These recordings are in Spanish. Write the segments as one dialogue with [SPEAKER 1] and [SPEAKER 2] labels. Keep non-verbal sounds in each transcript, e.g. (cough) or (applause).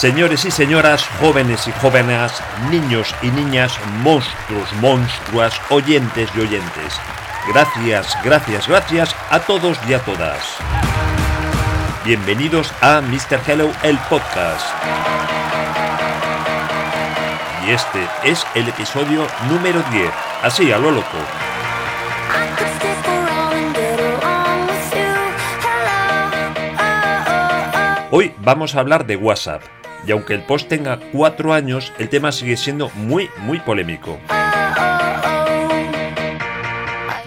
[SPEAKER 1] Señores y señoras, jóvenes y jóvenes, niños y niñas, monstruos, monstruas, oyentes y oyentes. Gracias, gracias, gracias a todos y a todas. Bienvenidos a Mr. Hello, el podcast. Y este es el episodio número 10, así a lo loco. Hoy vamos a hablar de WhatsApp, y aunque el post tenga cuatro años, el tema sigue siendo muy, muy polémico.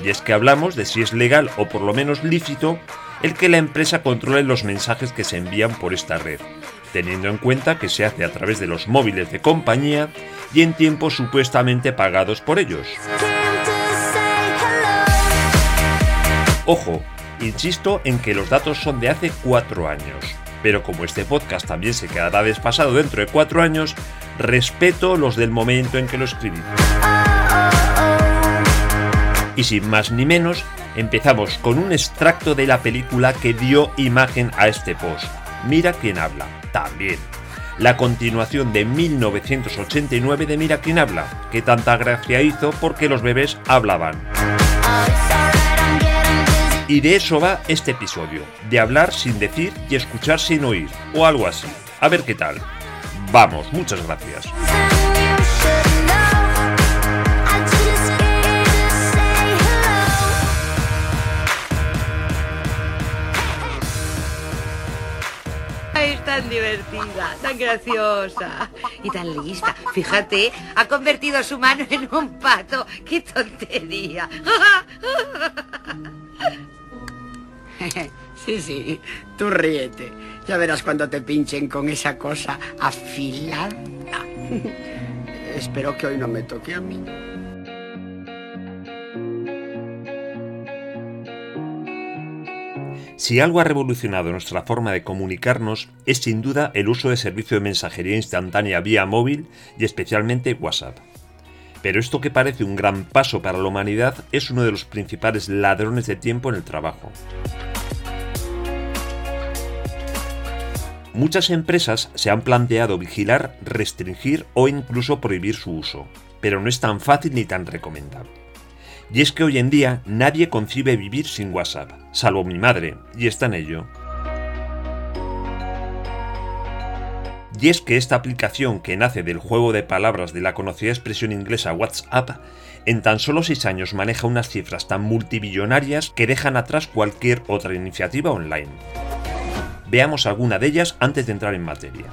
[SPEAKER 1] Y es que hablamos de si es legal o por lo menos lícito el que la empresa controle los mensajes que se envían por esta red, teniendo en cuenta que se hace a través de los móviles de compañía y en tiempos supuestamente pagados por ellos. Ojo, insisto en que los datos son de hace cuatro años, pero como este podcast también se quedará despasado dentro de cuatro años, respeto los del momento en que lo escribí. Y sin más ni menos, empezamos con un extracto de la película que dio imagen a este post. Mira quién habla, también. La continuación de 1989 de Mira quién habla, que tanta gracia hizo porque los bebés hablaban. Y de eso va este episodio, de hablar sin decir y escuchar sin oír, o algo así. A ver qué tal. Vamos, muchas gracias.
[SPEAKER 2] Tan divertida, tan graciosa y tan lista. Fíjate, ha convertido a su mano en un pato. ¡Qué tontería! (laughs) (laughs)
[SPEAKER 3] Sí, sí, tú ríete. Ya verás cuando te pinchen con esa cosa afilada. (laughs) Espero que hoy no me toque a mí.
[SPEAKER 1] Si algo ha revolucionado nuestra forma de comunicarnos es sin duda el uso de servicio de mensajería instantánea vía móvil y especialmente WhatsApp. Pero esto que parece un gran paso para la humanidad es uno de los principales ladrones de tiempo en el trabajo. Muchas empresas se han planteado vigilar, restringir o incluso prohibir su uso, pero no es tan fácil ni tan recomendable. Y es que hoy en día nadie concibe vivir sin WhatsApp, salvo mi madre, y está en ello. Y es que esta aplicación que nace del juego de palabras de la conocida expresión inglesa WhatsApp, en tan solo 6 años maneja unas cifras tan multibillonarias que dejan atrás cualquier otra iniciativa online. Veamos alguna de ellas antes de entrar en materia.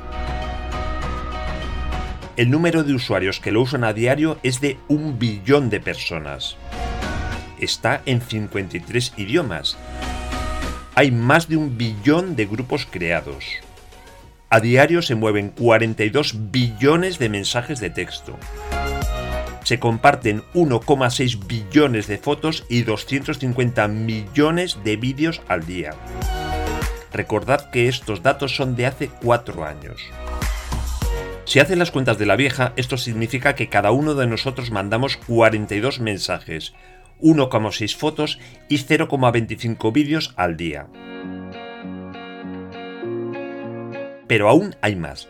[SPEAKER 1] El número de usuarios que lo usan a diario es de un billón de personas. Está en 53 idiomas. Hay más de un billón de grupos creados. A diario se mueven 42 billones de mensajes de texto. Se comparten 1,6 billones de fotos y 250 millones de vídeos al día. Recordad que estos datos son de hace 4 años. Si hacen las cuentas de la vieja, esto significa que cada uno de nosotros mandamos 42 mensajes, 1,6 fotos y 0,25 vídeos al día. Pero aún hay más.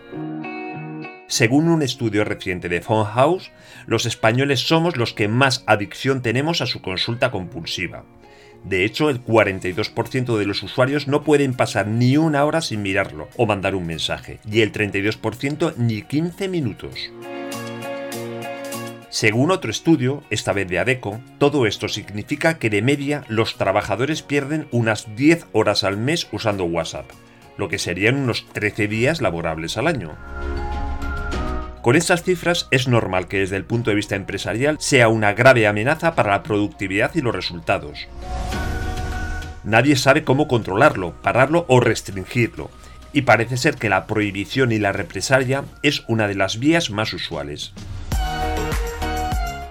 [SPEAKER 1] Según un estudio reciente de Phone House, los españoles somos los que más adicción tenemos a su consulta compulsiva. De hecho, el 42% de los usuarios no pueden pasar ni una hora sin mirarlo o mandar un mensaje, y el 32% ni 15 minutos. Según otro estudio, esta vez de ADECO, todo esto significa que de media los trabajadores pierden unas 10 horas al mes usando WhatsApp, lo que serían unos 13 días laborables al año. Con estas cifras es normal que desde el punto de vista empresarial sea una grave amenaza para la productividad y los resultados. Nadie sabe cómo controlarlo, pararlo o restringirlo, y parece ser que la prohibición y la represalia es una de las vías más usuales.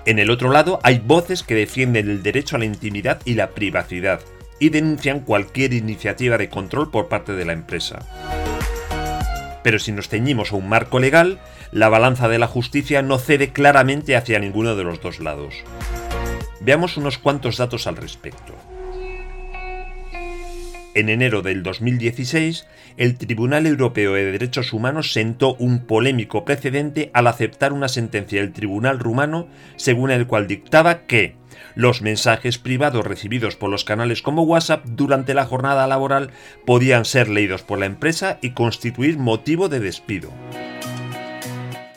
[SPEAKER 1] En el otro lado hay voces que defienden el derecho a la intimidad y la privacidad, y denuncian cualquier iniciativa de control por parte de la empresa. Pero si nos ceñimos a un marco legal, la balanza de la justicia no cede claramente hacia ninguno de los dos lados. Veamos unos cuantos datos al respecto. En enero del 2016, el Tribunal Europeo de Derechos Humanos sentó un polémico precedente al aceptar una sentencia del Tribunal rumano según el cual dictaba que los mensajes privados recibidos por los canales como WhatsApp durante la jornada laboral podían ser leídos por la empresa y constituir motivo de despido.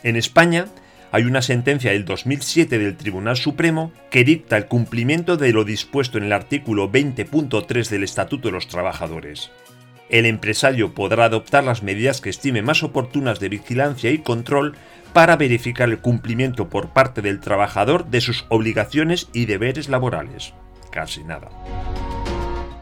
[SPEAKER 1] En España, hay una sentencia del 2007 del Tribunal Supremo que dicta el cumplimiento de lo dispuesto en el artículo 20.3 del Estatuto de los Trabajadores. El empresario podrá adoptar las medidas que estime más oportunas de vigilancia y control para verificar el cumplimiento por parte del trabajador de sus obligaciones y deberes laborales. Casi nada.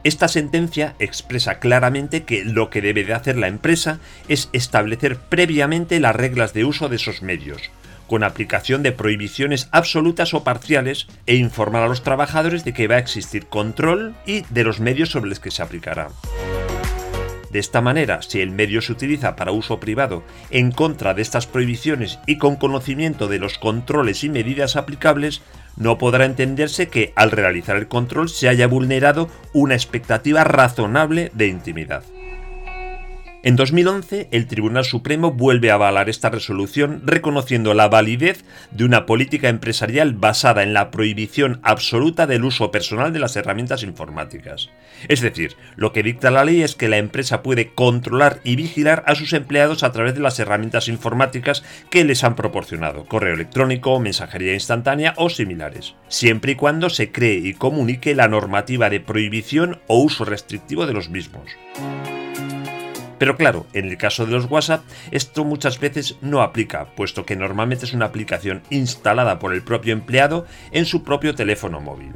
[SPEAKER 1] Esta sentencia expresa claramente que lo que debe de hacer la empresa es establecer previamente las reglas de uso de esos medios, con aplicación de prohibiciones absolutas o parciales e informar a los trabajadores de que va a existir control y de los medios sobre los que se aplicará. De esta manera, si el medio se utiliza para uso privado en contra de estas prohibiciones y con conocimiento de los controles y medidas aplicables, no podrá entenderse que al realizar el control se haya vulnerado una expectativa razonable de intimidad. En 2011, el Tribunal Supremo vuelve a avalar esta resolución reconociendo la validez de una política empresarial basada en la prohibición absoluta del uso personal de las herramientas informáticas. Es decir, lo que dicta la ley es que la empresa puede controlar y vigilar a sus empleados a través de las herramientas informáticas que les han proporcionado, correo electrónico, mensajería instantánea o similares, siempre y cuando se cree y comunique la normativa de prohibición o uso restrictivo de los mismos. Pero claro, en el caso de los WhatsApp, esto muchas veces no aplica, puesto que normalmente es una aplicación instalada por el propio empleado en su propio teléfono móvil.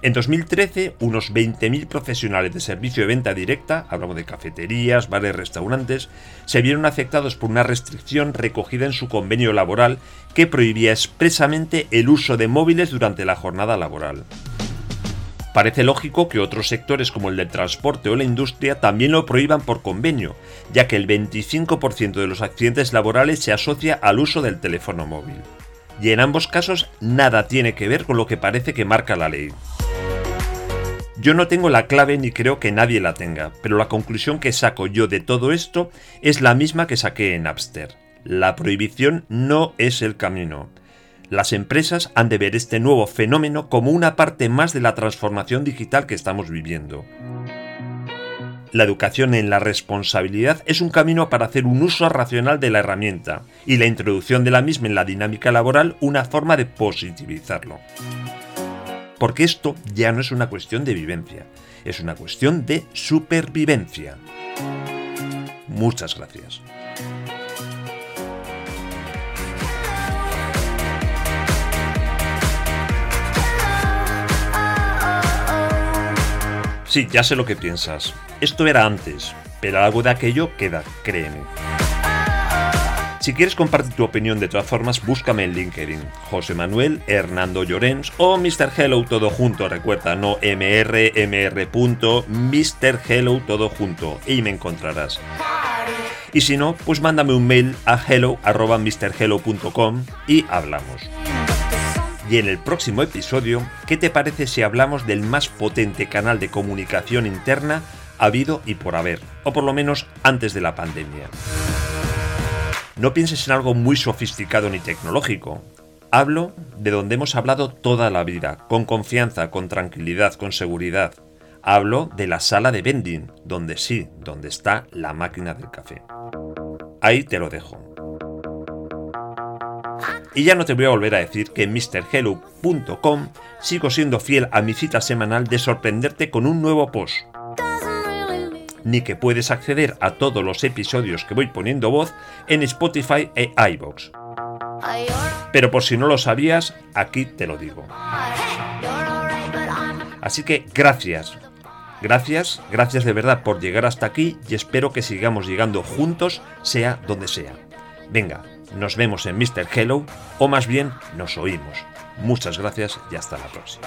[SPEAKER 1] En 2013, unos 20.000 profesionales de servicio de venta directa, hablamos de cafeterías, bares, restaurantes, se vieron afectados por una restricción recogida en su convenio laboral que prohibía expresamente el uso de móviles durante la jornada laboral. Parece lógico que otros sectores como el del transporte o la industria también lo prohíban por convenio, ya que el 25% de los accidentes laborales se asocia al uso del teléfono móvil. Y en ambos casos nada tiene que ver con lo que parece que marca la ley. Yo no tengo la clave ni creo que nadie la tenga, pero la conclusión que saco yo de todo esto es la misma que saqué en Napster. La prohibición no es el camino. Las empresas han de ver este nuevo fenómeno como una parte más de la transformación digital que estamos viviendo. La educación en la responsabilidad es un camino para hacer un uso racional de la herramienta y la introducción de la misma en la dinámica laboral una forma de positivizarlo. Porque esto ya no es una cuestión de vivencia, es una cuestión de supervivencia. Muchas gracias. Sí, ya sé lo que piensas. Esto era antes, pero algo de aquello queda, créeme. Si quieres compartir tu opinión de todas formas, búscame en LinkedIn, José Manuel Hernando Llorens o Mr. Hello todo junto, recuerda, no mr, mr. Hello todo junto, y me encontrarás. Y si no, pues mándame un mail a hello.mrhello.com y hablamos. Y en el próximo episodio, ¿qué te parece si hablamos del más potente canal de comunicación interna habido y por haber, o por lo menos antes de la pandemia? No pienses en algo muy sofisticado ni tecnológico. Hablo de donde hemos hablado toda la vida, con confianza, con tranquilidad, con seguridad. Hablo de la sala de vending, donde sí, donde está la máquina del café. Ahí te lo dejo. Y ya no te voy a volver a decir que en MrHello.com sigo siendo fiel a mi cita semanal de sorprenderte con un nuevo post. Ni que puedes acceder a todos los episodios que voy poniendo voz en Spotify e iBox. Pero por si no lo sabías, aquí te lo digo. Así que gracias, Gracias, gracias de verdad por llegar hasta aquí y espero que sigamos llegando juntos, sea donde sea. Venga, nos vemos en Mr. Hello, o más bien nos oímos. Muchas gracias y hasta la próxima.